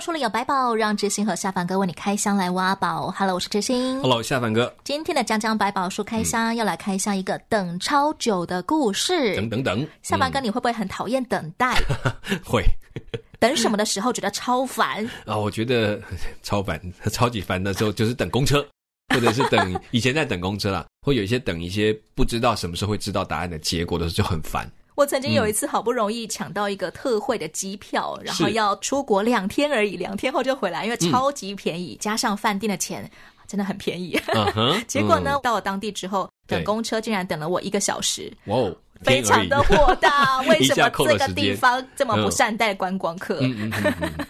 百宝书里有百宝，让知心和下凡哥为你开箱来挖宝。Hello，我是知心。Hello，下凡哥。今天的江江百宝书开箱、嗯、要来开箱一个等超久的故事。等等等，下凡哥，你会不会很讨厌等待？会。等什么的时候觉得超烦？啊，我觉得 超烦，超级烦的时候就是等公车，或者是等以前在等公车啦，会有一些等一些不知道什么时候会知道答案的结果的时候就很烦。我曾经有一次好不容易抢到一个特惠的机票，嗯、然后要出国两天而已，两天后就回来，因为超级便宜，嗯、加上饭店的钱真的很便宜。Uh -huh, 结果呢，嗯、到了当地之后，等公车竟然等了我一个小时，哇哦，非常的火大。为什么这个地方这么不善待观光客？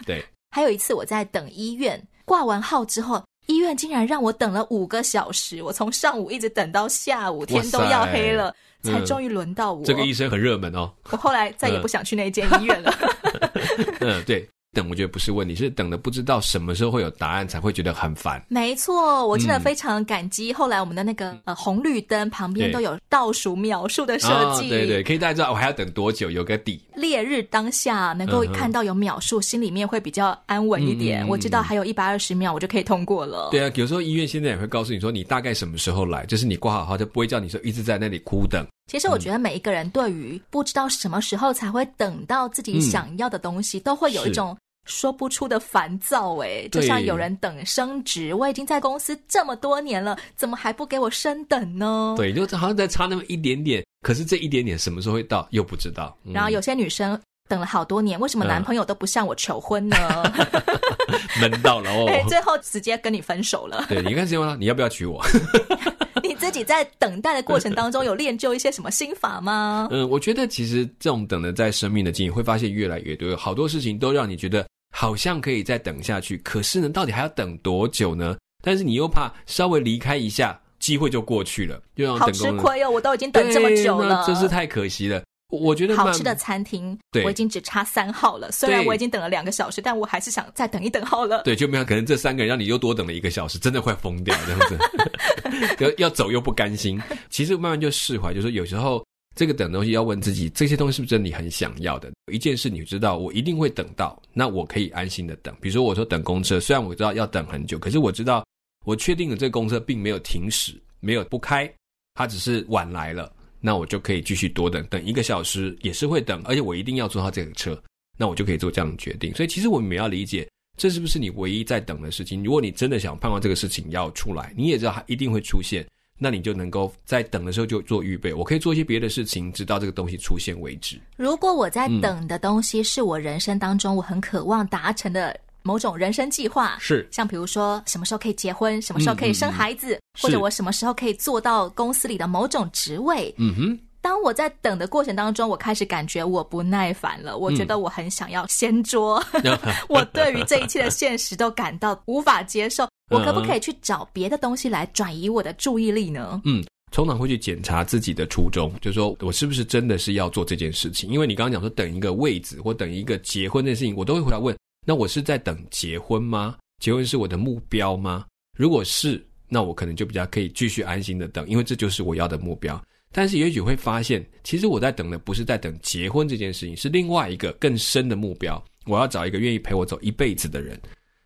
对。还有一次我在等医院，挂完号之后，医院竟然让我等了五个小时，我从上午一直等到下午，天都要黑了。才终于轮到我。这个医生很热门哦。我后来再也不想去那间医院了。嗯，对。等我觉得不是问题，是等的不知道什么时候会有答案，才会觉得很烦。没错，我真的非常感激。嗯、后来我们的那个呃红绿灯旁边都有倒数秒数的设计，对对，可以大家知道我还要等多久，有个底。烈日当下能够看到有秒数、嗯，心里面会比较安稳一点。嗯、我知道还有一百二十秒，我就可以通过了。对啊，有时候医院现在也会告诉你说，你大概什么时候来，就是你挂好号就不会叫你说一直在那里苦等。其实我觉得每一个人对于不知道什么时候才会等到自己想要的东西，嗯、都会有一种说不出的烦躁。哎，就像有人等升职，我已经在公司这么多年了，怎么还不给我升等呢？对，就好像在差那么一点点，可是这一点点什么时候会到又不知道。嗯、然后有些女生等了好多年，为什么男朋友都不向我求婚呢？闷、嗯、到了哦，最后直接跟你分手了。对，你看这样，你要不要娶我？你自己在等待的过程当中，有练就一些什么心法吗？嗯，我觉得其实这种等的，在生命的经历会发现越来越多，好多事情都让你觉得好像可以再等下去，可是呢，到底还要等多久呢？但是你又怕稍微离开一下，机会就过去了，就让好吃亏哦！我都已经等这么久了，真是太可惜了。我觉得好吃的餐厅，我已经只差三号了。虽然我已经等了两个小时，但我还是想再等一等好了。对，就没有可能这三个人让你又多等了一个小时，真的快疯掉这样子。要要走又不甘心，其实慢慢就释怀，就是有时候这个等东西要问自己，这些东西是不是真的你很想要的？一件事你知道我一定会等到，那我可以安心的等。比如说我说等公车，虽然我知道要等很久，可是我知道我确定了这个公车并没有停驶，没有不开，它只是晚来了。那我就可以继续多等等一个小时，也是会等，而且我一定要坐到这个车，那我就可以做这样的决定。所以其实我们要理解，这是不是你唯一在等的事情？如果你真的想盼望这个事情要出来，你也知道它一定会出现，那你就能够在等的时候就做预备。我可以做一些别的事情，直到这个东西出现为止。如果我在等的东西是我人生当中我很渴望达成的。某种人生计划是像比如说什么时候可以结婚，什么时候可以生孩子，嗯嗯嗯，或者我什么时候可以做到公司里的某种职位。嗯哼，当我在等的过程当中，我开始感觉我不耐烦了，我觉得我很想要掀桌，嗯、我对于这一切的现实都感到无法接受。我可不可以去找别的东西来转移我的注意力呢？嗯，通常会去检查自己的初衷，就是说我是不是真的是要做这件事情？因为你刚刚讲说等一个位置或等一个结婚的事情，我都会回来问。那我是在等结婚吗？结婚是我的目标吗？如果是，那我可能就比较可以继续安心的等，因为这就是我要的目标。但是也许会发现，其实我在等的不是在等结婚这件事情，是另外一个更深的目标。我要找一个愿意陪我走一辈子的人。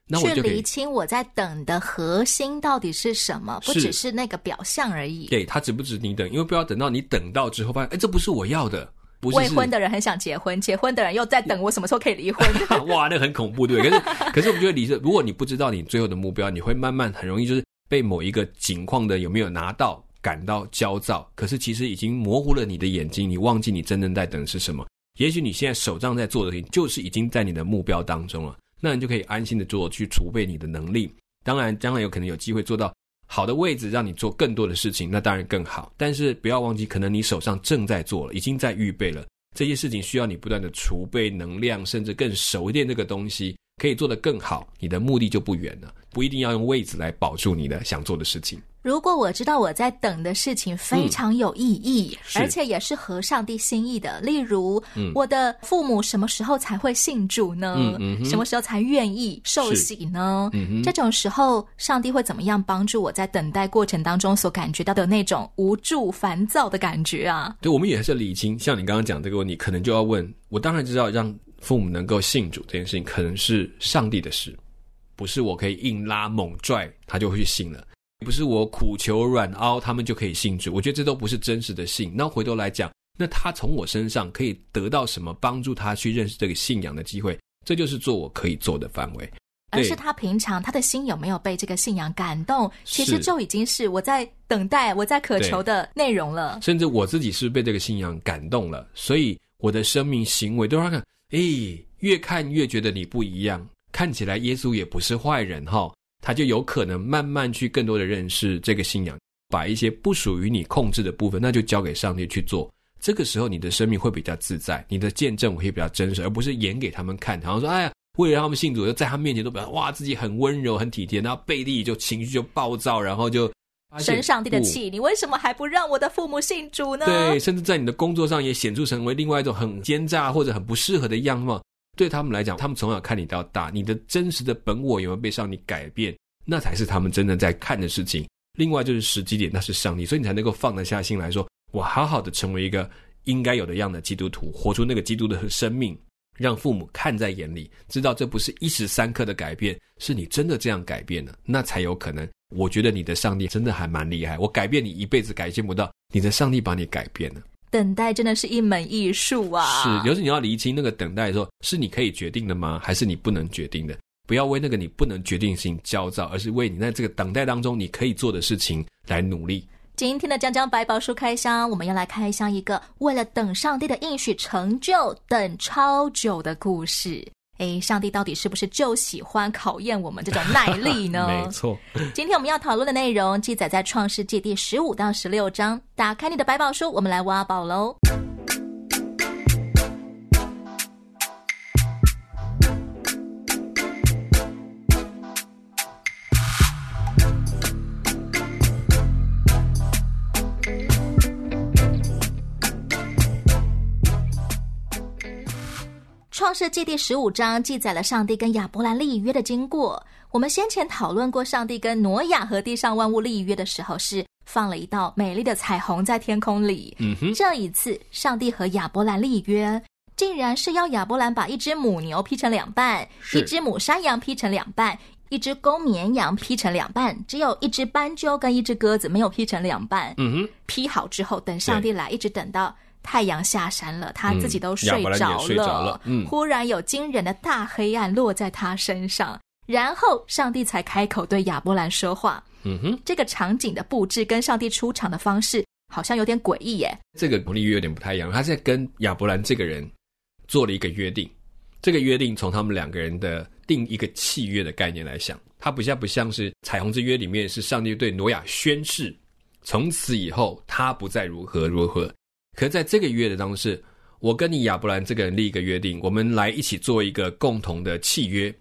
那我就厘清我在等的核心到底是什么，不只是那个表象而已。对，他值不值你等？因为不要等到你等到之后发现，哎，这不是我要的。未婚的人很想结婚，结婚的人又在等我什么时候可以离婚。哇，那很恐怖，对。可是，可是我们觉得理智，如果你不知道你最后的目标，你会慢慢很容易就是被某一个景况的有没有拿到感到焦躁。可是其实已经模糊了你的眼睛，你忘记你真正在等的是什么。也许你现在手上在做的事情，就是已经在你的目标当中了。那你就可以安心的做，去储备你的能力。当然，将来有可能有机会做到。好的位置让你做更多的事情，那当然更好。但是不要忘记，可能你手上正在做了，已经在预备了这些事情，需要你不断的储备能量，甚至更熟练这个东西，可以做得更好。你的目的就不远了，不一定要用位置来保住你的想做的事情。如果我知道我在等的事情非常有意义，嗯、而且也是合上帝心意的，例如，嗯、我的父母什么时候才会信主呢？什么时候才愿意受洗呢？嗯、这种时候，上帝会怎么样帮助我在等待过程当中所感觉到的那种无助、烦躁的感觉啊？对，我们也是理清。像你刚刚讲这个问题，可能就要问我，当然知道让父母能够信主这件事情，可能是上帝的事，不是我可以硬拉猛拽，他就会去信了。不是我苦求软凹，他们就可以信主。我觉得这都不是真实的信。那回头来讲，那他从我身上可以得到什么帮助他去认识这个信仰的机会？这就是做我可以做的范围。而是他平常他的心有没有被这个信仰感动，其实就已经是我在等待、我在渴求的内容了。甚至我自己是被这个信仰感动了，所以我的生命行为都让他看，诶，越看越觉得你不一样，看起来耶稣也不是坏人哈。他就有可能慢慢去更多的认识这个信仰，把一些不属于你控制的部分，那就交给上帝去做。这个时候，你的生命会比较自在，你的见证会比较真实，而不是演给他们看。好像说，哎呀，为了让他们信主，就在他面前都表现哇，自己很温柔、很体贴，然后背地就情绪就暴躁，然后就生上帝的气。你为什么还不让我的父母信主呢？对，甚至在你的工作上也显著成为另外一种很奸诈或者很不适合的样貌。对他们来讲，他们从小看你到大，你的真实的本我有没有被上帝改变？那才是他们真的在看的事情。另外就是时机点，那是上帝，所以你才能够放得下心来说，我好好的成为一个应该有的样的基督徒，活出那个基督的生命，让父母看在眼里，知道这不是一时三刻的改变，是你真的这样改变了，那才有可能。我觉得你的上帝真的还蛮厉害，我改变你一辈子改变不到，你的上帝把你改变了。等待真的是一门艺术啊！是，有时你要厘清那个等待的时候，是你可以决定的吗？还是你不能决定的？不要为那个你不能决定性焦躁，而是为你在这个等待当中你可以做的事情来努力。今天的江江百宝书开箱，我们要来开箱一个为了等上帝的应许成就，等超久的故事。诶，上帝到底是不是就喜欢考验我们这种耐力呢？没错。今天我们要讨论的内容记载在创世纪第十五到十六章。打开你的百宝书，我们来挖宝喽。创世纪第十五章记载了上帝跟亚伯兰立约的经过。我们先前讨论过，上帝跟挪亚和地上万物立约的时候，是放了一道美丽的彩虹在天空里。嗯哼，这一次，上帝和亚伯兰立约，竟然是要亚伯兰把一只母牛劈成两半，一只母山羊劈成两半，一只公绵羊劈成两半，只有一只斑鸠跟一只鸽子没有劈成两半。嗯哼，劈好之后，等上帝来，一直等到。太阳下山了，他自己都睡着了。嗯、睡着了。嗯，忽然有惊人的大黑暗落在他身上，然后上帝才开口对亚伯兰说话。嗯哼，这个场景的布置跟上帝出场的方式好像有点诡异耶。这个立约有点不太一样，他在跟亚伯兰这个人做了一个约定。这个约定从他们两个人的定一个契约的概念来想，它不像不像是彩虹之约里面是上帝对挪亚宣誓，从此以后他不再如何如何。可是在这个约的当中，是我跟你亚伯兰这个人立一个约定，我们来一起做一个共同的契约，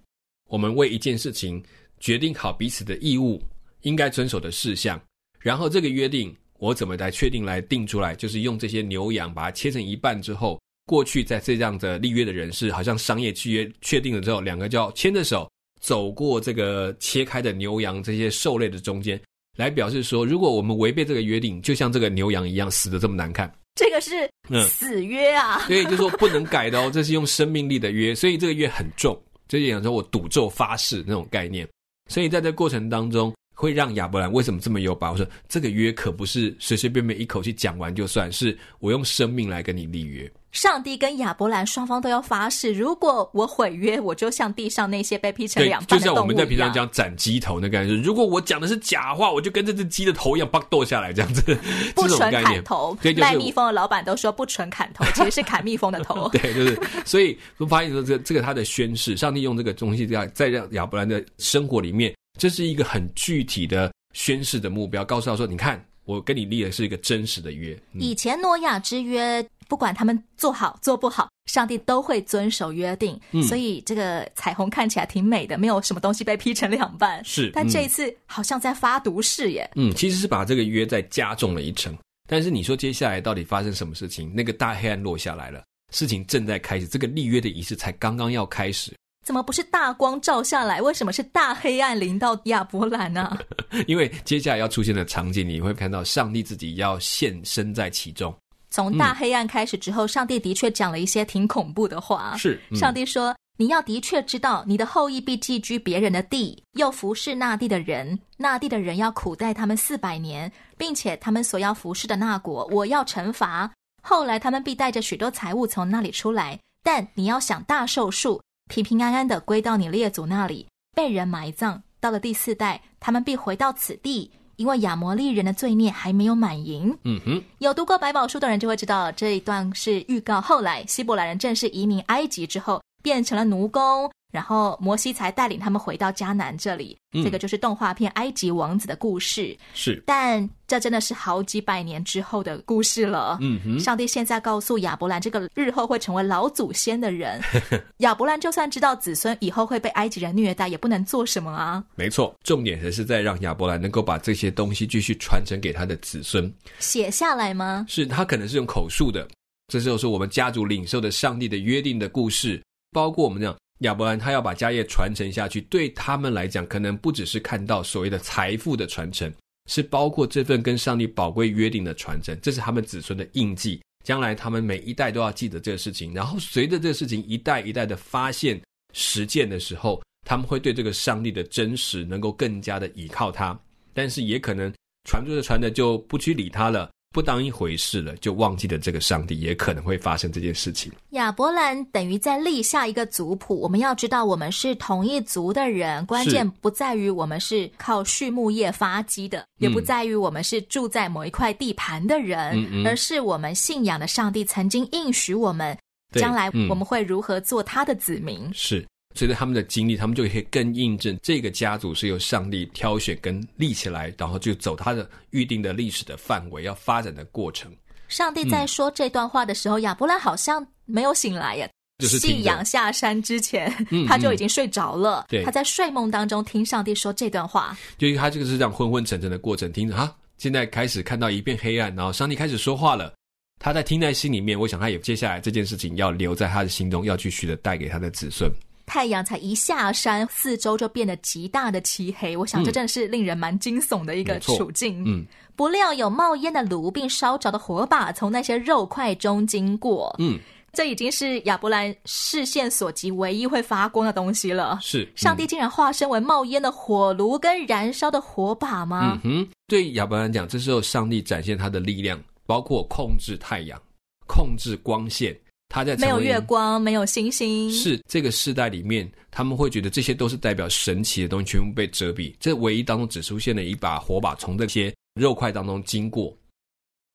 我们为一件事情决定好彼此的义务，应该遵守的事项，然后这个约定我怎么来确定来定出来，就是用这些牛羊把它切成一半之后，过去在这样的立约的人士，好像商业契约确定了之后，两个就要牵着手走过这个切开的牛羊这些兽类的中间，来表示说，如果我们违背这个约定，就像这个牛羊一样，死得这么难看。这个是死约啊，所以就是说不能改的哦，这是用生命力的约，所以这个约很重，就讲说我赌咒发誓那种概念，所以在这个过程当中，会让亚伯兰为什么这么有把握？说这个约可不是随随便便一口气讲完就算，是我用生命来跟你立约。上帝跟亚伯兰双方都要发誓，如果我毁约，我就像地上那些被劈成两半。就像我们在平常讲斩鸡头那感觉，如果我讲的是假话，我就跟这只鸡的头一样，把剁下来这样子。不纯砍头，对，就是、卖蜜蜂的老板都说不纯砍头，其实是砍蜜蜂的头。对，就是所以我发现说这个这个他的宣誓，上帝用这个东西在在让亚伯兰的生活里面，这是一个很具体的宣誓的目标，告诉他说：你看，我跟你立的是一个真实的约。嗯、以前诺亚之约。不管他们做好做不好，上帝都会遵守约定，嗯、所以这个彩虹看起来挺美的，没有什么东西被劈成两半。是，但这一次好像在发毒誓耶。嗯，其实是把这个约再加重了一层。但是你说接下来到底发生什么事情？那个大黑暗落下来了，事情正在开始，这个立约的仪式才刚刚要开始。怎么不是大光照下来？为什么是大黑暗临到亚伯兰呢、啊？因为接下来要出现的场景，你会看到上帝自己要现身在其中。从大黑暗开始之后，嗯、上帝的确讲了一些挺恐怖的话。是，嗯、上帝说：“你要的确知道，你的后裔必寄居别人的地，又服侍那地的人，那地的人要苦待他们四百年，并且他们所要服侍的那国，我要惩罚。后来他们必带着许多财物从那里出来，但你要享大寿数，平平安安的归到你列祖那里，被人埋葬。到了第四代，他们必回到此地。”因为亚摩利人的罪孽还没有满盈。嗯哼，有读过百宝书的人就会知道，这一段是预告后来希伯来人正式移民埃及之后，变成了奴工。然后摩西才带领他们回到迦南这里，嗯、这个就是动画片《埃及王子》的故事。是，但这真的是好几百年之后的故事了。嗯哼，上帝现在告诉亚伯兰，这个日后会成为老祖先的人，亚伯兰就算知道子孙以后会被埃及人虐待，也不能做什么啊。没错，重点还是在让亚伯兰能够把这些东西继续传承给他的子孙。写下来吗？是他可能是用口述的，这就是我们家族领受的上帝的约定的故事，包括我们这样。亚伯兰他要把家业传承下去，对他们来讲，可能不只是看到所谓的财富的传承，是包括这份跟上帝宝贵约定的传承，这是他们子孙的印记。将来他们每一代都要记得这个事情，然后随着这个事情一代一代的发现实践的时候，他们会对这个上帝的真实能够更加的倚靠他，但是也可能传着传着就不去理他了。不当一回事了，就忘记了这个上帝，也可能会发生这件事情。亚伯兰等于在立下一个族谱。我们要知道，我们是同一族的人，关键不在于我们是靠畜牧业发迹的，也不在于我们是住在某一块地盘的人，嗯嗯，而是我们信仰的上帝曾经应许我们，将来我们会如何做他的子民。是。随着他们的经历，他们就可以更印证这个家族是由上帝挑选跟立起来，然后就走他的预定的历史的范围，要发展的过程。上帝在说这段话的时候，嗯、亚伯拉好像没有醒来呀，就是夕阳下山之前，嗯、他就已经睡着了。他在睡梦当中听上帝说这段话，就他这个是这样昏昏沉沉的过程，听着哈，现在开始看到一片黑暗，然后上帝开始说话了，他在听在心里面，我想他也接下来这件事情要留在他的心中，要继续的带给他的子孙。太阳才一下山，四周就变得极大的漆黑。我想这真的是令人蛮惊悚的一个处境。嗯，不料有冒烟的炉并烧着的火把从那些肉块中经过。嗯，这已经是亚伯兰视线所及唯一会发光的东西了。是，嗯、上帝竟然化身为冒烟的火炉跟燃烧的火把吗？嗯哼，对亚伯兰讲，这时候上帝展现他的力量，包括控制太阳、控制光线。他在没有月光，没有星星，是这个世代里面，他们会觉得这些都是代表神奇的东西，全部被遮蔽。这唯一当中只出现了一把火把，从这些肉块当中经过。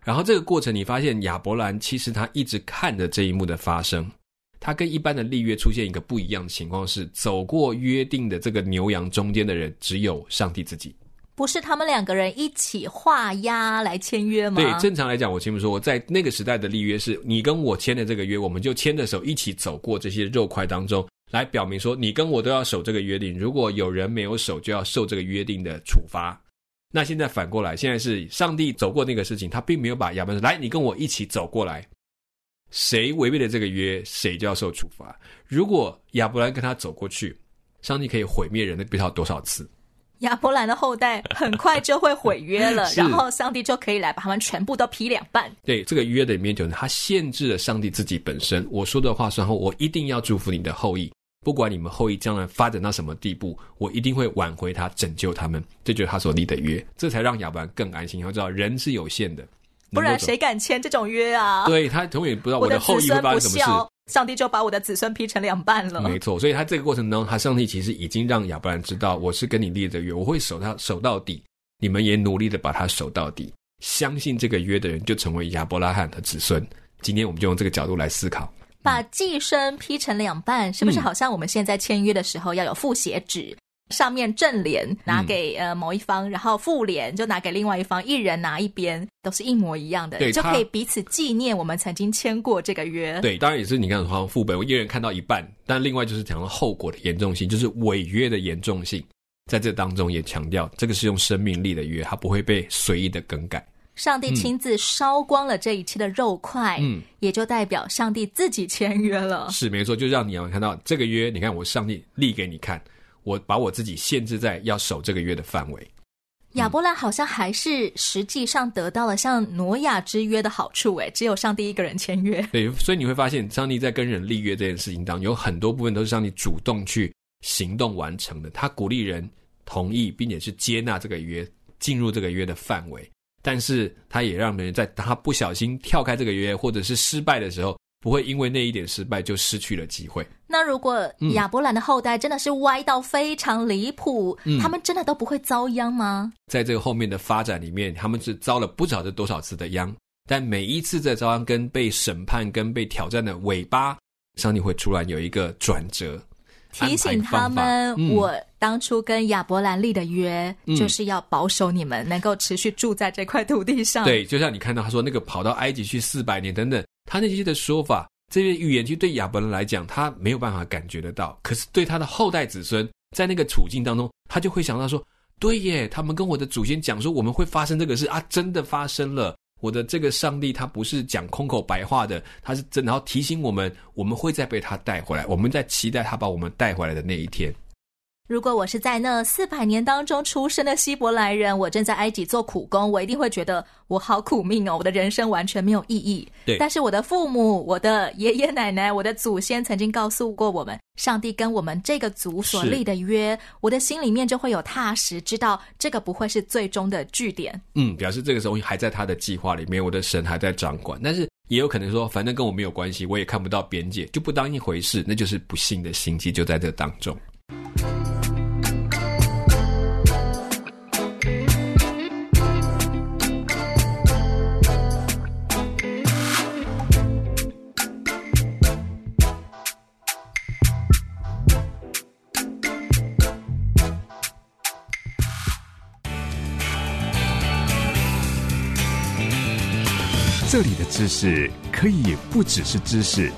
然后这个过程，你发现亚伯兰其实他一直看着这一幕的发生。他跟一般的立约出现一个不一样的情况是，走过约定的这个牛羊中间的人，只有上帝自己。不是他们两个人一起画押来签约吗？对，正常来讲，我前面说我在那个时代的立约是，你跟我签的这个约，我们就牵着手一起走过这些肉块当中，来表明说你跟我都要守这个约定。如果有人没有守，就要受这个约定的处罚。那现在反过来，现在是上帝走过那个事情，他并没有把亚伯来，你跟我一起走过来，谁违背了这个约，谁就要受处罚。如果亚伯兰跟他走过去，上帝可以毁灭人的不知道多少次。亚伯兰的后代很快就会毁约了，然后上帝就可以来把他们全部都劈两半。对，这个约的里面就是他限制了上帝自己本身。我说的话算后，我一定要祝福你的后裔，不管你们后裔将来发展到什么地步，我一定会挽回他，拯救他们。这就是他所立的约，这才让亚伯兰更安心。要知道人是有限的，不然谁敢签这种约啊？对，他永远不知道我的后裔会发生什么事。上帝就把我的子孙劈成两半了。没错，所以他这个过程当中，他上帝其实已经让亚伯兰知道，我是跟你立的约，我会守他守到底。你们也努力的把他守到底，相信这个约的人就成为亚伯拉罕的子孙。今天我们就用这个角度来思考，把寄生劈成两半，是不是好像我们现在签约的时候要有复写纸？上面正联拿给呃某一方，然后副联就拿给另外一方，一人拿一边，都是一模一样的，就可以彼此纪念我们曾经签过这个约。对，当然也是你看好像副本，我一人看到一半，但另外就是讲到后果的严重性，就是违约的严重性，在这当中也强调，这个是用生命力的约，它不会被随意的更改。上帝亲自烧光了这一切的肉块，嗯，也就代表上帝自己签约了。是没错，就让你要看到这个约，你看我上帝立给你看。我把我自己限制在要守这个约的范围。亚伯兰好像还是实际上得到了像挪亚之约的好处，诶，只有上帝一个人签约。对，所以你会发现，上帝在跟人立约这件事情当中，有很多部分都是上帝主动去行动完成的。他鼓励人同意，并且是接纳这个约，进入这个约的范围。但是他也让人在他不小心跳开这个约，或者是失败的时候，不会因为那一点失败就失去了机会。那如果亚伯兰的后代真的是歪到非常离谱，嗯，他们真的都不会遭殃吗？在这个后面的发展里面，他们是遭了不晓得多少次的殃，但每一次在遭殃跟被审判跟被挑战的尾巴，上帝会突然有一个转折，提醒他们：嗯、我当初跟亚伯兰立的约，就是要保守你们能够持续住在这块土地上。对，就像你看到他说那个跑到埃及去四百年等等。他那些的说法，这些预言，其实对亚伯兰来讲，他没有办法感觉得到。可是对他的后代子孙，在那个处境当中，他就会想到说：对耶，他们跟我的祖先讲说，我们会发生这个事啊，真的发生了。我的这个上帝，他不是讲空口白话的，他是真的，然后提醒我们，我们会再被他带回来。我们在期待他把我们带回来的那一天。如果我是在那四百年当中出生的希伯来人，我正在埃及做苦工，我一定会觉得我好苦命哦，我的人生完全没有意义。对，但是我的父母、我的爷爷奶奶、我的祖先曾经告诉过我们，上帝跟我们这个族所立的约，我的心里面就会有踏实，知道这个不会是最终的据点。嗯，表示这个时候还在他的计划里面，我的神还在掌管。但是也有可能说，反正跟我没有关系，我也看不到边界，就不当一回事，那就是不幸的心机就在这当中。这里的知识可以不只是知识，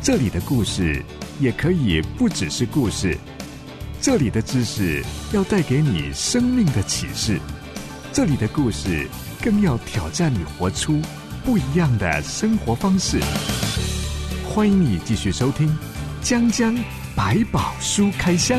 这里的故事也可以不只是故事，这里的知识要带给你生命的启示，这里的故事更要挑战你活出不一样的生活方式。欢迎你继续收听《江江百宝书开箱》。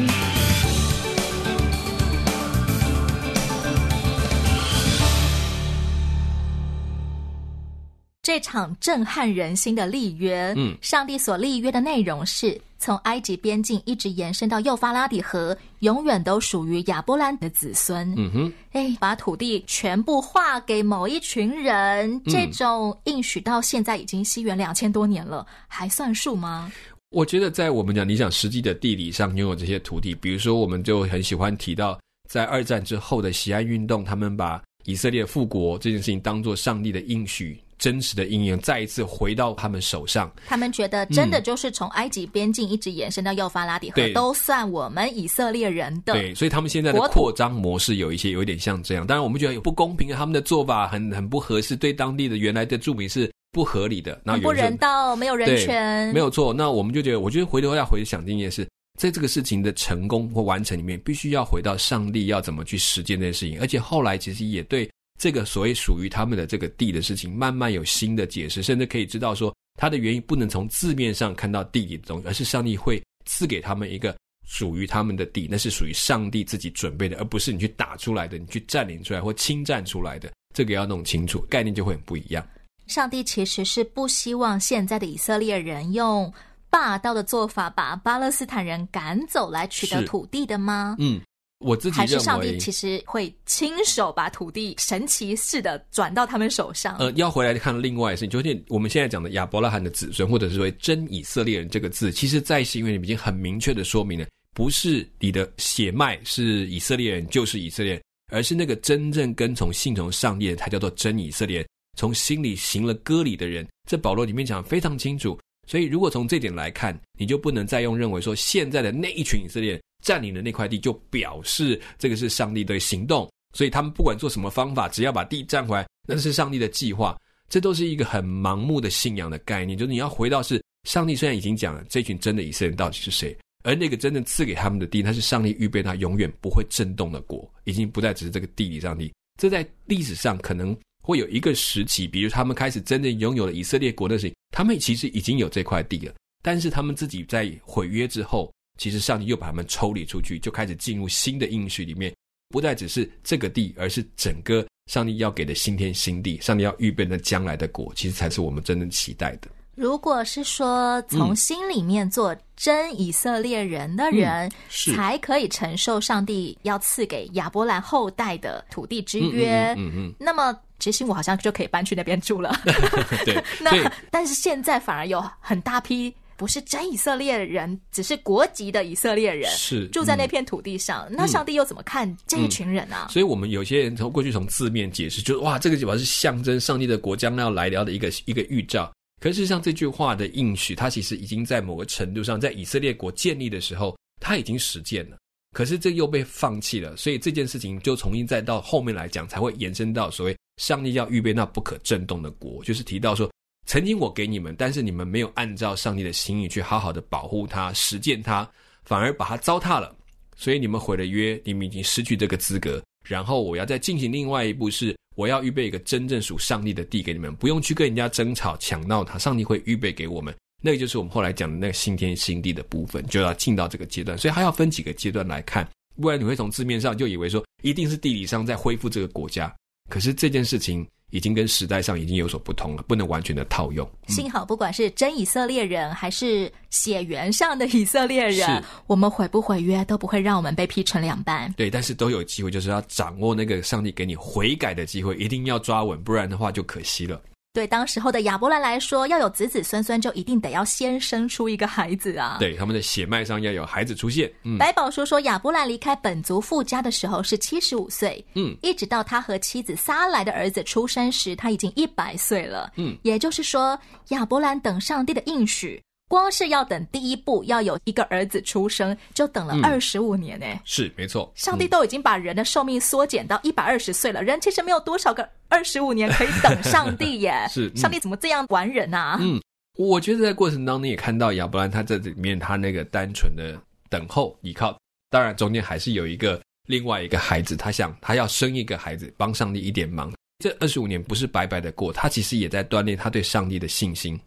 这场震撼人心的立约，嗯，上帝所立约的内容是从埃及边境一直延伸到幼发拉底河，永远都属于亚伯兰的子孙。嗯哼，哎，把土地全部划给某一群人，嗯，这种应许到现在已经西元两千多年了，还算数吗？我觉得，在我们讲你想实际的地理上拥有这些土地，比如说，我们就很喜欢提到，在二战之后的锡安运动，他们把以色列复国这件事情当做上帝的应许。真实的阴影再一次回到他们手上，他们觉得真的就是从埃及边境一直延伸到幼发拉底河，嗯、都算我们以色列人的。对，所以他们现在的扩张模式有一些有一点像这样。当然，我们觉得有不公平，他们的做法很很不合适，对当地的原来的住民是不合理的，那不人道，没有人权，没有错。那我们就觉得，我觉得回头要回想这件事，在这个事情的成功或完成里面，必须要回到上帝要怎么去实践这件事情，而且后来其实也对。这个所谓属于他们的这个地的事情，慢慢有新的解释，甚至可以知道说，它的原因不能从字面上看到地里的东西，而是上帝会赐给他们一个属于他们的地，那是属于上帝自己准备的，而不是你去打出来的，你去占领出来或侵占出来的。这个要弄清楚，概念就会很不一样。上帝其实是不希望现在的以色列人用霸道的做法把巴勒斯坦人赶走来取得土地的吗？嗯。我自己认为，还是上帝其实会亲手把土地神奇似的转到他们手上。呃，要回来看另外一件事情，就是我们现在讲的亚伯拉罕的子孙，或者是说真以色列人这个字，其实在新约里已经很明确的说明了，不是你的血脉是以色列人就是以色列人，而是那个真正跟从信从上帝的，才叫做真以色列人，从心里行了割礼的人。这保罗里面讲的非常清楚。所以，如果从这点来看，你就不能再用认为说现在的那一群以色列人占领了那块地，就表示这个是上帝的行动。所以他们不管做什么方法，只要把地占回来，那是上帝的计划。这都是一个很盲目的信仰的概念，就是你要回到是上帝虽然已经讲了这群真的以色列人到底是谁，而那个真正赐给他们的地，那是上帝预备他永远不会震动的国，已经不再只是这个地理上帝。这在历史上可能会有一个时期，比如他们开始真正拥有了以色列国的时候，他们其实已经有这块地了，但是他们自己在毁约之后，其实上帝又把他们抽离出去，就开始进入新的应许里面。不再只是这个地，而是整个上帝要给的新天新地，上帝要预备的将来的果，其实才是我们真正期待的。如果是说从心里面做真以色列人的人，嗯、才可以承受上帝要赐给亚伯兰后代的土地之约，嗯嗯，嗯，嗯，那么其实我好像就可以搬去那边住了。对，那但是现在反而有很大批。不是真以色列人，只是国籍的以色列人，是住在那片土地上。嗯、那上帝又怎么看这一群人啊？嗯、所以，我们有些人从过去从字面解释，就是哇，这个地方是象征上帝的国将要来了的一个一个预兆。可是，事实上这句话的应许，它其实已经在某个程度上，在以色列国建立的时候，它已经实践了。可是，这又被放弃了。所以，这件事情就重新再到后面来讲，才会延伸到所谓上帝要预备那不可震动的国，就是提到说。曾经我给你们，但是你们没有按照上帝的心意去好好的保护它、实践它，反而把它糟蹋了。所以你们毁了约，你们已经失去这个资格。然后我要再进行另外一步，是我要预备一个真正属上帝的地给你们，不用去跟人家争吵抢闹它，上帝会预备给我们。那个就是我们后来讲的那个新天新地的部分，就要进到这个阶段。所以还要分几个阶段来看，不然你会从字面上就以为说一定是地理上在恢复这个国家。可是这件事情。已经跟时代上已经有所不同了，不能完全的套用。嗯、幸好，不管是真以色列人还是血缘上的以色列人，我们毁不毁约都不会让我们被劈成两半。对，但是都有机会，就是要掌握那个上帝给你悔改的机会，一定要抓稳，不然的话就可惜了。对当时候的亚伯兰来说，要有子子孙孙，就一定得要先生出一个孩子啊。对，他们的血脉上要有孩子出现。嗯，百宝说说，亚伯兰离开本族父家的时候是七十五岁，嗯，一直到他和妻子撒来的儿子出生时，他已经一百岁了。嗯，也就是说，亚伯兰等上帝的应许。光是要等第一步，要有一个儿子出生，就等了二十五年呢、欸嗯。是，没错。上帝都已经把人的寿命缩减到一百二十岁了，人其实没有多少个二十五年可以等 上帝耶。是，上帝怎么这样玩人啊？嗯，我觉得在过程当中也看到亚伯兰他在这里面他那个单纯的等候依靠，当然中间还是有一个另外一个孩子，他想他要生一个孩子帮上帝一点忙。这二十五年不是白白的过，他其实也在锻炼他对上帝的信心。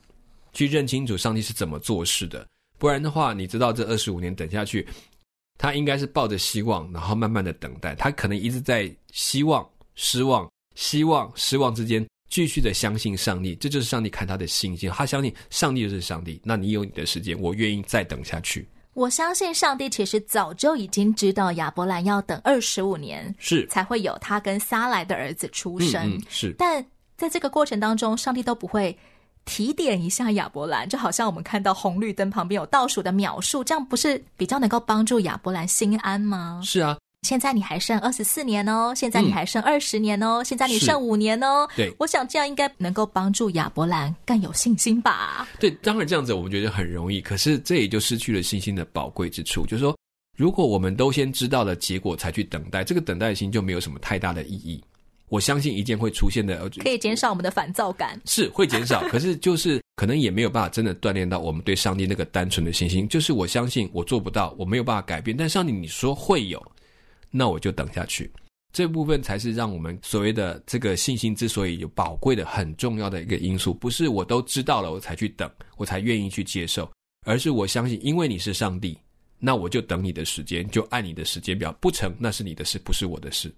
去认清楚上帝是怎么做事的，不然的话，你知道这二十五年等下去，他应该是抱着希望，然后慢慢的等待，他可能一直在希望、失望、希望、失望之间，继续的相信上帝，这就是上帝看他的信心，他相信上帝就是上帝。那你有你的时间，我愿意再等下去。我相信上帝其实早就已经知道亚伯兰要等二十五年，是才会有他跟撒来的儿子出生，嗯嗯、是。但在这个过程当中，上帝都不会。提点一下亚伯兰，就好像我们看到红绿灯旁边有倒数的秒数，这样不是比较能够帮助亚伯兰心安吗？是啊，现在你还剩二十四年哦，现在你还剩二十年哦，嗯、现在你剩五年哦。对，我想这样应该能够帮助亚伯兰更有信心吧？对，当然这样子我们觉得很容易，可是这也就失去了信心的宝贵之处。就是说，如果我们都先知道了结果才去等待，这个等待的心就没有什么太大的意义。我相信一件会出现的，可以减少我们的烦躁感，是会减少，可是就是可能也没有办法真的锻炼到我们对上帝那个单纯的信心。就是我相信我做不到，我没有办法改变，但上帝你说会有，那我就等下去。这部分才是让我们所谓的这个信心之所以有宝贵的、很重要的一个因素。不是我都知道了我才去等，我才愿意去接受，而是我相信，因为你是上帝，那我就等你的时间，就按你的时间表，不成那是你的事，不是我的事。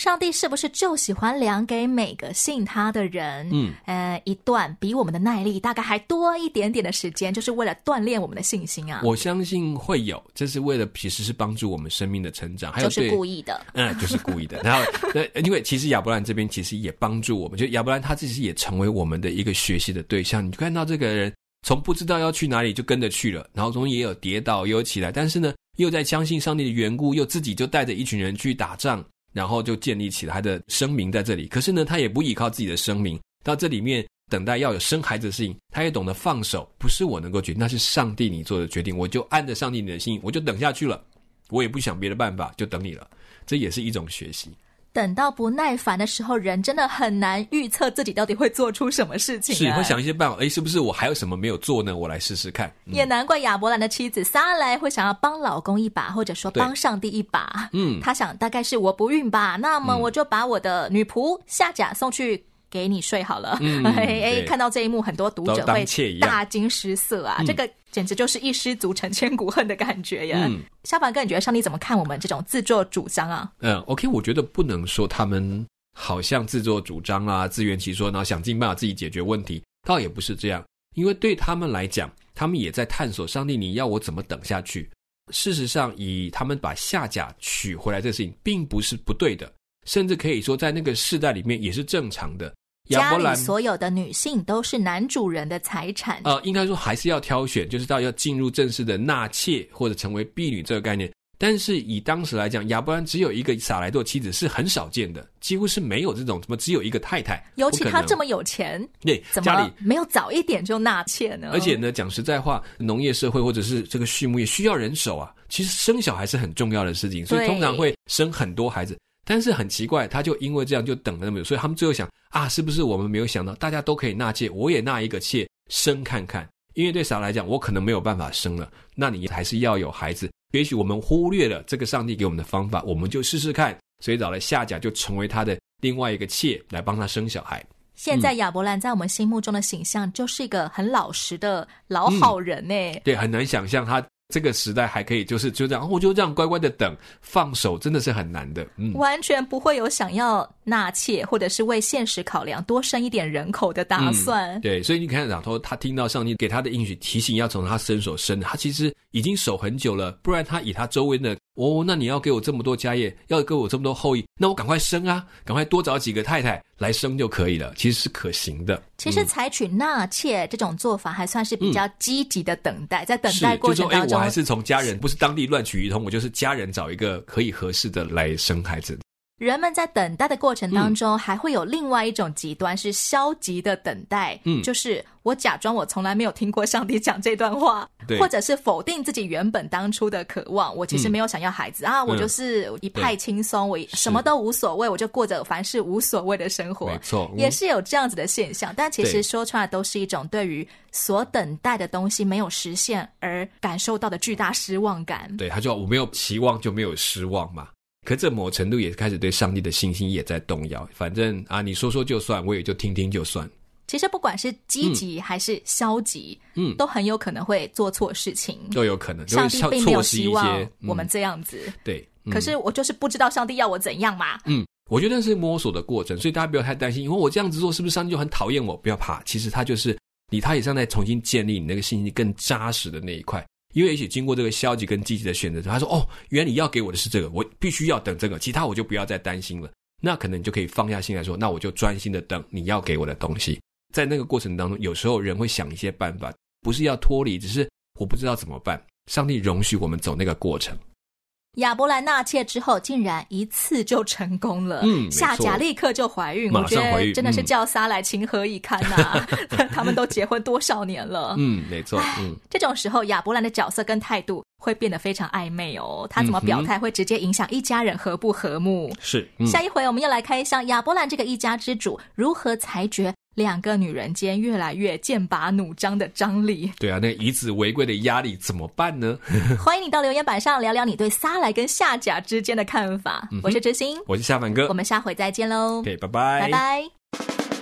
上帝是不是就喜欢量给每个信他的人，嗯，呃，一段比我们的耐力大概还多一点点的时间，就是为了锻炼我们的信心啊？我相信会有，这是为了其实是帮助我们生命的成长，还有就是故意的，嗯，就是故意的。然后，那因为其实亚伯兰这边其实也帮助我们，就亚伯兰他自己也成为我们的一个学习的对象。你看到这个人从不知道要去哪里就跟着去了，然后中间也有跌倒，也有起来，但是呢，又在相信上帝的缘故，又自己就带着一群人去打仗。然后就建立起他的声明在这里，可是呢，他也不依靠自己的声明，到这里面等待要有生孩子的事情，他也懂得放手，不是我能够决定，那是上帝你做的决定，我就按着上帝你的心，我就等下去了。我也不想别的办法，就等你了。这也是一种学习。等到不耐烦的时候，人真的很难预测自己到底会做出什么事情。是，会想一些办法。哎，是不是我还有什么没有做呢？我来试试看。嗯、也难怪亚伯兰的妻子撒莱会想要帮老公一把，或者说帮上帝一把。嗯，他想大概是我不孕吧，那么我就把我的女仆夏甲送去。给你睡好了，嗯、哎哎，看到这一幕，很多读者会大惊失色啊！这个简直就是一失足成千古恨的感觉呀！嗯，小凡哥，你觉得上帝怎么看我们这种自作主张啊？嗯，OK，我觉得不能说他们好像自作主张啊，自圆其说，然后想尽办法自己解决问题，倒也不是这样。因为对他们来讲，他们也在探索上帝，你要我怎么等下去？事实上，以他们把下甲娶回来这个事情，并不是不对的，甚至可以说在那个世代里面也是正常的。家里所有的女性都是男主人的财产。呃，应该说还是要挑选，就是到要进入正式的纳妾或者成为婢女这个概念。但是以当时来讲，亚伯兰只有一个撒莱多妻子是很少见的，几乎是没有这种什么只有一个太太。尤其他这么有钱，对，怎么没有早一点就纳妾呢？而且呢，讲实在话，农业社会或者是这个畜牧业需要人手啊，其实生小孩是很重要的事情，所以通常会生很多孩子。但是很奇怪，他就因为这样就等了那么久，所以他们最后想啊，是不是我们没有想到，大家都可以纳妾，我也纳一个妾生看看？因为对撒来讲，我可能没有办法生了，那你还是要有孩子。也许我们忽略了这个上帝给我们的方法，我们就试试看。所以找了夏甲，就成为他的另外一个妾来帮他生小孩。现在亚伯兰在我们心目中的形象就是一个很老实的老好人呢、嗯。对，很难想象他。这个时代还可以，就是就这样，我就这样乖乖的等，放手真的是很难的，嗯，完全不会有想要纳妾或者是为现实考量多生一点人口的打算。嗯、对，所以你看，然后他听到上帝给他的应许，提醒要从他伸手生，他其实已经守很久了，不然他以他周围的。哦，那你要给我这么多家业，要给我这么多后裔，那我赶快生啊，赶快多找几个太太来生就可以了。其实是可行的。其实采取纳妾这种做法还算是比较积极的等待，嗯、在等待过程当中，就是、我还是从家人，不是当地乱取一通，我就是家人找一个可以合适的来生孩子。人们在等待的过程当中，还会有另外一种极端，是消极的等待。嗯，就是我假装我从来没有听过上帝讲这段话，对，或者是否定自己原本当初的渴望。我其实没有想要孩子、嗯、啊，我就是一派轻松，我什么都无所谓，我就过着凡事无所谓的生活。没错、嗯，也是有这样子的现象。但其实说出来都是一种对于所等待的东西没有实现而感受到的巨大失望感。对，他就我没有期望就没有失望嘛。可这某程度也开始对上帝的信心也在动摇。反正啊，你说说就算，我也就听听就算。其实不管是积极还是消极，嗯，都很有可能会做错事情，都有可能。上帝并没有希望我们这样子。嗯、对、嗯，可是我就是不知道上帝要我怎样嘛。嗯，我觉得那是摸索的过程，所以大家不要太担心，因为我这样子做是不是上帝就很讨厌我？不要怕，其实他就是你，他也正在重新建立你那个信心更扎实的那一块。因为也许经过这个消极跟积极的选择，他说：“哦，原来你要给我的是这个，我必须要等这个，其他我就不要再担心了。”那可能你就可以放下心来说：“那我就专心的等你要给我的东西。”在那个过程当中，有时候人会想一些办法，不是要脱离，只是我不知道怎么办。上帝容许我们走那个过程。亚伯兰纳妾之后，竟然一次就成功了。嗯，夏甲立刻就怀孕，马上怀孕，我觉得真的是叫撒来情何以堪呐、啊！嗯、他们都结婚多少年了？嗯，没错。嗯，这种时候亚伯兰的角色跟态度会变得非常暧昧哦。他怎么表态，会直接影响一家人和不和睦。是、嗯，下一回我们要来开箱亚伯兰这个一家之主如何裁决。两个女人间越来越剑拔弩张的张力，对啊，那以子为贵的压力怎么办呢？欢迎你到留言板上聊聊你对撒莱跟夏甲之间的看法。嗯、我是知心，我是夏凡哥，我们下回再见喽。OK，拜拜，拜拜。